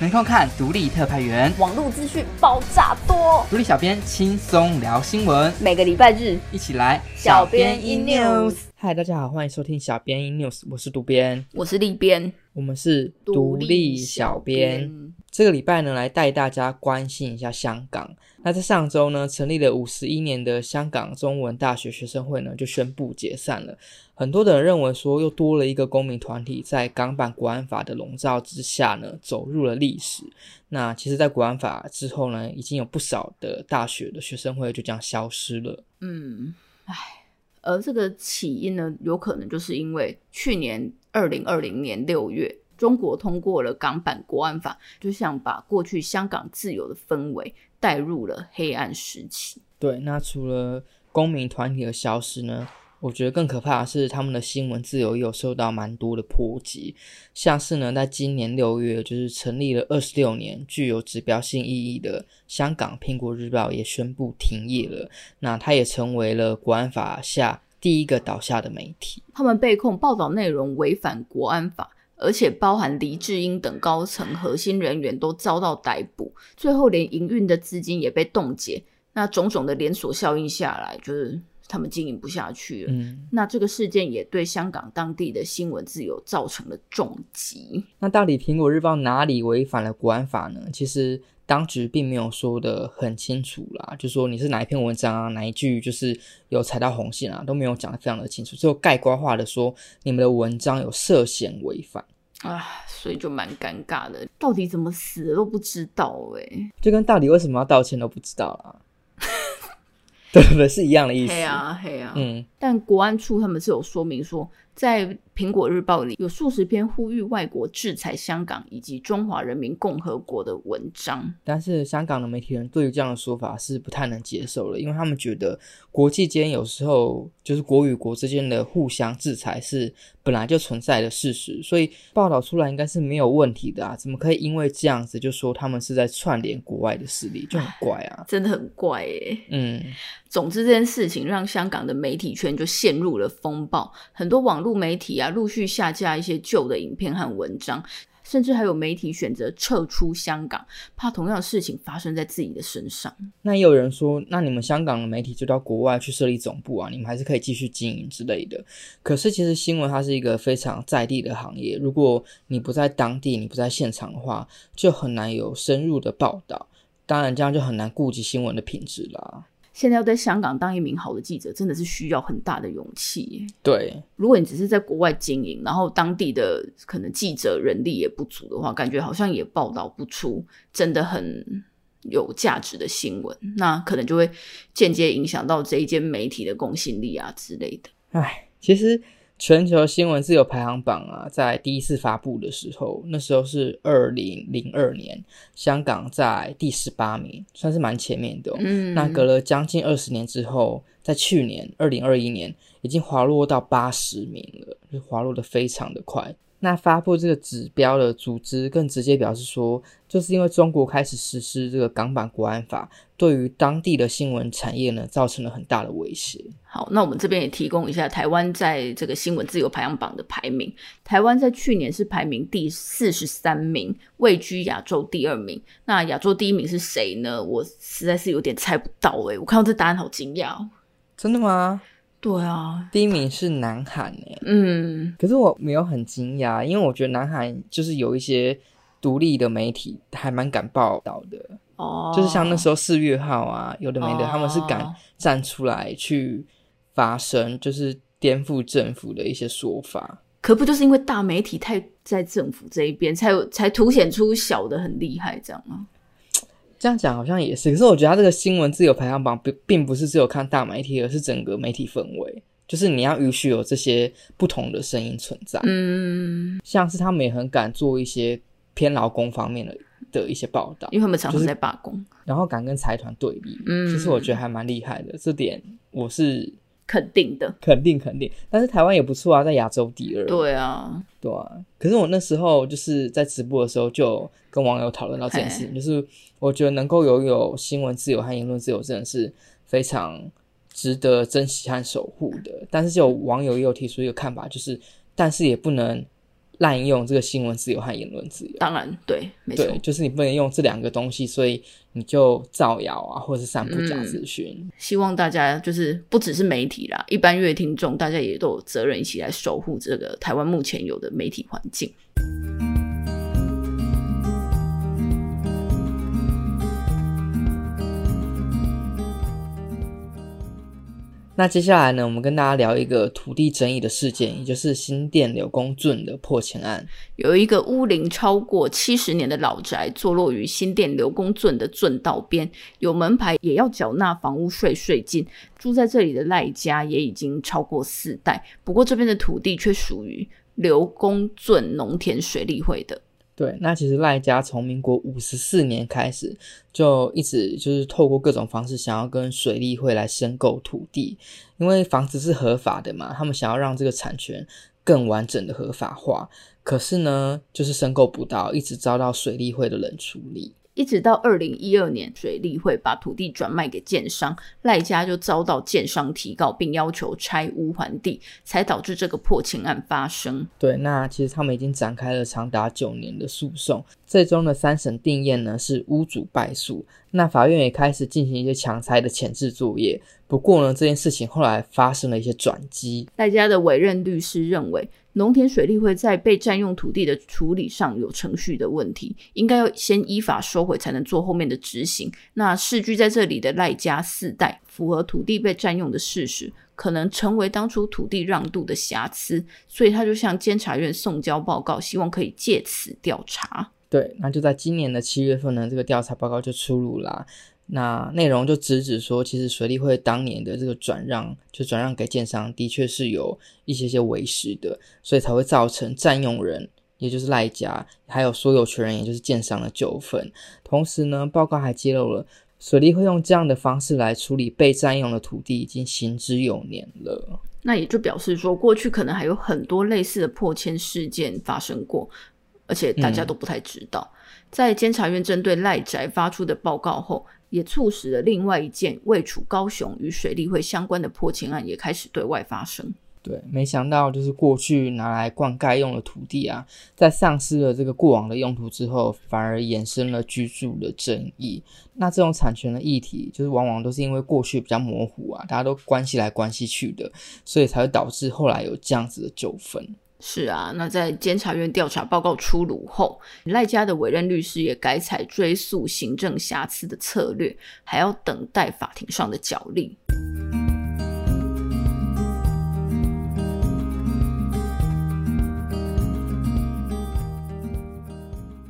没空看独立特派员，网络资讯爆炸多，独立小编轻松聊新闻，每个礼拜日一起来小编 in news。嗨，大家好，欢迎收听小编 in news，我是独边，我是立边，我们是独立小编。这个礼拜呢，来带大家关心一下香港。那在上周呢，成立了五十一年的香港中文大学学生会呢，就宣布解散了。很多的人认为说，又多了一个公民团体，在港版国安法的笼罩之下呢，走入了历史。那其实，在国安法之后呢，已经有不少的大学的学生会就这样消失了。嗯，唉，而这个起因呢，有可能就是因为去年二零二零年六月，中国通过了港版国安法，就像把过去香港自由的氛围带入了黑暗时期。对，那除了公民团体的消失呢，我觉得更可怕的是，他们的新闻自由也有受到蛮多的波及。像是呢，在今年六月，就是成立了二十六年、具有指标性意义的香港《苹果日报》也宣布停业了。那它也成为了国安法下第一个倒下的媒体。他们被控报道内容违反国安法，而且包含黎智英等高层核心人员都遭到逮捕，最后连营运的资金也被冻结。那种种的连锁效应下来，就是。他们经营不下去了，嗯，那这个事件也对香港当地的新闻自由造成了重击。那到底《苹果日报》哪里违反了国安法呢？其实当局并没有说的很清楚啦，就说你是哪一篇文章啊，哪一句就是有踩到红线啊，都没有讲的非常的清楚，只有概括化的说你们的文章有涉嫌违反啊，所以就蛮尴尬的，到底怎么死的都不知道诶、欸，就跟到底为什么要道歉都不知道啦。对不对？是一样的意思。黑啊，黑啊。嗯，但国安处他们是有说明说，在苹果日报里有数十篇呼吁外国制裁香港以及中华人民共和国的文章，但是香港的媒体人对于这样的说法是不太能接受的，因为他们觉得国际间有时候就是国与国之间的互相制裁是本来就存在的事实，所以报道出来应该是没有问题的啊，怎么可以因为这样子就说他们是在串联国外的势力，就很怪啊，真的很怪耶。嗯，总之这件事情让香港的媒体圈就陷入了风暴，很多网络媒体啊。陆续下架一些旧的影片和文章，甚至还有媒体选择撤出香港，怕同样的事情发生在自己的身上。那也有人说，那你们香港的媒体就到国外去设立总部啊，你们还是可以继续经营之类的。可是其实新闻它是一个非常在地的行业，如果你不在当地，你不在现场的话，就很难有深入的报道。当然，这样就很难顾及新闻的品质啦。现在要在香港当一名好的记者，真的是需要很大的勇气。对，如果你只是在国外经营，然后当地的可能记者人力也不足的话，感觉好像也报道不出真的很有价值的新闻，那可能就会间接影响到这一间媒体的公信力啊之类的。唉，其实。全球新闻自由排行榜啊，在第一次发布的时候，那时候是二零零二年，香港在第十八名，算是蛮前面的哦。嗯，那隔了将近二十年之后，在去年二零二一年，已经滑落到八十名了，就滑落的非常的快。那发布这个指标的组织更直接表示说，就是因为中国开始实施这个港版国安法，对于当地的新闻产业呢，造成了很大的威胁。好，那我们这边也提供一下台湾在这个新闻自由排行榜的排名。台湾在去年是排名第四十三名，位居亚洲第二名。那亚洲第一名是谁呢？我实在是有点猜不到诶、欸，我看到这答案好惊讶哦。真的吗？对啊，第一名是南韩诶。嗯，可是我没有很惊讶，因为我觉得南韩就是有一些独立的媒体还蛮敢报道的。哦，就是像那时候四月号啊，有的没的，哦、他们是敢站出来去发声，就是颠覆政府的一些说法。可不就是因为大媒体太在政府这一边，才有才凸显出小的很厉害，这样吗？这样讲好像也是，可是我觉得他这个新闻自由排行榜并并不是只有看大媒体，而是整个媒体氛围，就是你要允许有这些不同的声音存在。嗯，像是他们也很敢做一些偏劳工方面的的一些报道，因为他们常常在罢工，就是，然后敢跟财团对立。嗯，其实我觉得还蛮厉害的，这点我是。肯定的，肯定肯定，但是台湾也不错啊，在亚洲第二。对啊，对啊。可是我那时候就是在直播的时候，就跟网友讨论到这件事情，就是我觉得能够拥有新闻自由和言论自由，真的是非常值得珍惜和守护的。但是就有网友也有提出一个看法，就是但是也不能滥用这个新闻自由和言论自由。当然，对，没错，就是你不能用这两个东西，所以你就造谣啊，或者是散布假资讯。嗯。希望大家就是不只是媒体啦，一般乐听众，大家也都有责任一起来守护这个台湾目前有的媒体环境。那接下来呢，我们跟大家聊一个土地争议的事件，也就是新店柳公圳的破迁案。有一个屋龄超过七十年的老宅，坐落于新店柳公圳的圳道边，有门牌，也要缴纳房屋税税金。住在这里的赖家也已经超过四代，不过这边的土地却属于柳公圳农田水利会的。对，那其实赖家从民国五十四年开始，就一直就是透过各种方式想要跟水利会来申购土地，因为房子是合法的嘛，他们想要让这个产权更完整的合法化，可是呢，就是申购不到，一直遭到水利会的冷处理。一直到二零一二年，水利会把土地转卖给建商，赖家就遭到建商提告，并要求拆屋还地，才导致这个破情案发生。对，那其实他们已经展开了长达九年的诉讼，最终的三审定谳呢是屋主败诉，那法院也开始进行一些强拆的前置作业。不过呢，这件事情后来发生了一些转机，赖家的委任律师认为。农田水利会在被占用土地的处理上有程序的问题，应该要先依法收回，才能做后面的执行。那世居在这里的赖家四代符合土地被占用的事实，可能成为当初土地让渡的瑕疵，所以他就向监察院送交报告，希望可以借此调查。对，那就在今年的七月份呢，这个调查报告就出炉啦。那内容就直指说，其实水利会当年的这个转让，就转让给建商，的确是有一些些违实的，所以才会造成占用人，也就是赖家，还有所有权人，也就是建商的纠纷。同时呢，报告还揭露了水利会用这样的方式来处理被占用的土地，已经行之有年了。那也就表示说，过去可能还有很多类似的破迁事件发生过，而且大家都不太知道。嗯、在监察院针对赖宅发出的报告后，也促使了另外一件位处高雄与水利会相关的破迁案也开始对外发生。对，没想到就是过去拿来灌溉用的土地啊，在丧失了这个过往的用途之后，反而衍生了居住的争议。那这种产权的议题，就是往往都是因为过去比较模糊啊，大家都关系来关系去的，所以才会导致后来有这样子的纠纷。是啊，那在监察院调查报告出炉后，赖家的委任律师也改采追诉行政瑕疵的策略，还要等待法庭上的角力。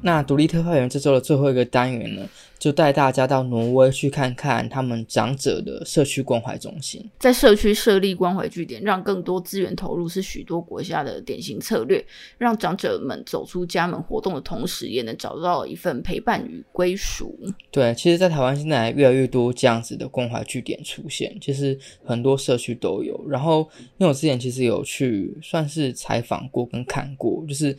那独立特派员这周的最后一个单元呢，就带大家到挪威去看看他们长者的社区关怀中心。在社区设立关怀据点，让更多资源投入，是许多国家的典型策略。让长者们走出家门活动的同时，也能找到一份陪伴与归属。对，其实，在台湾现在越来越多这样子的关怀据点出现，其实很多社区都有。然后，因为我之前其实有去算是采访过跟看过，就是。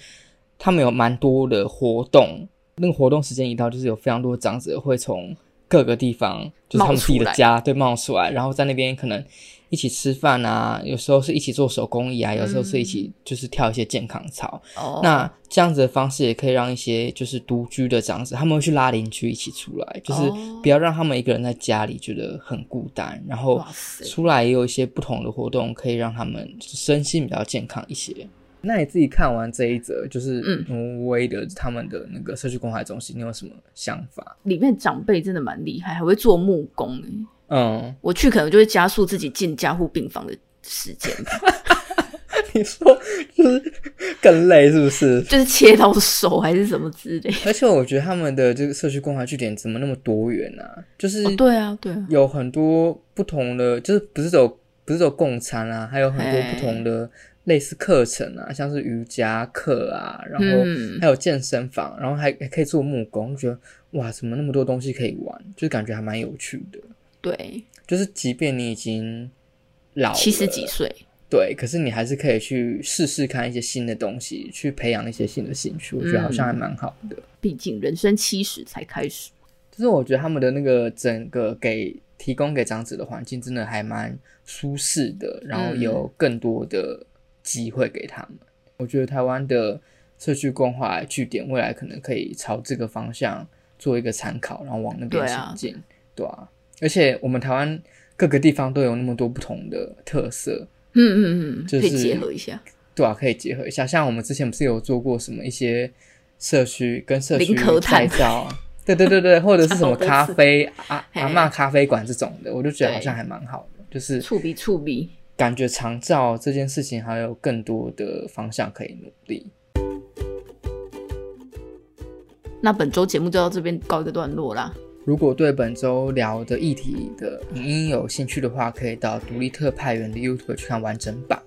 他们有蛮多的活动，那个活动时间一到，就是有非常多的长者会从各个地方，就是他们自己的家，对，冒出来，然后在那边可能一起吃饭啊，有时候是一起做手工艺啊，有时候是一起就是跳一些健康操。那这样子的方式也可以让一些就是独居的长者，他们会去拉邻居一起出来，就是不要让他们一个人在家里觉得很孤单，然后出来也有一些不同的活动，可以让他们身心比较健康一些。那你自己看完这一则，就是挪威的他们的那个社区关怀中心，嗯，你有什么想法？里面长辈真的蛮厉害，还会做木工。嗯，我去可能就会加速自己进加护病房的时间。你说就是更累是不是？就是切到手还是什么之类。而且我觉得他们的这个社区关怀据点怎么那么多元啊？就是对啊，对啊，有很多不同的，就是不是走不是走共餐啊，还有很多不同的。类似课程啊，像是瑜伽课啊，然后还有健身房，嗯、然后还还可以做木工，觉得哇，怎么那么多东西可以玩，就感觉还蛮有趣的。对，就是即便你已经老了，七十几岁，对，可是你还是可以去试试看一些新的东西，去培养一些新的兴趣，我觉得好像还蛮好的。毕竟人生七十才开始，就是我觉得他们的那个整个给提供给长子的环境真的还蛮舒适的，然后有更多的。机会给他们，我觉得台湾的社区共化据点，未来可能可以朝这个方向做一个参考，然后往那边前进，对啊，对啊。而且我们台湾各个地方都有那么多不同的特色，嗯嗯嗯，就是可以结合一下，对啊，可以结合一下。像我们之前不是有做过什么一些社区跟社区拍照，对对对对，或者是什么咖啡啊阿嬷咖啡馆这种的，我就觉得好像还蛮好的，就是触鼻触笔，感觉长照这件事情还有更多的方向可以努力。那本周节目就到这边告一个段落啦。如果对本周聊的议题的影音有兴趣的话，可以到独立特派员的 YouTube 去看完整版。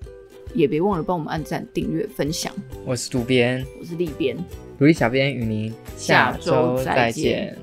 也别忘了帮我们按赞、订阅、分享。我是渡边，我是立边，独立小编与您下周再见。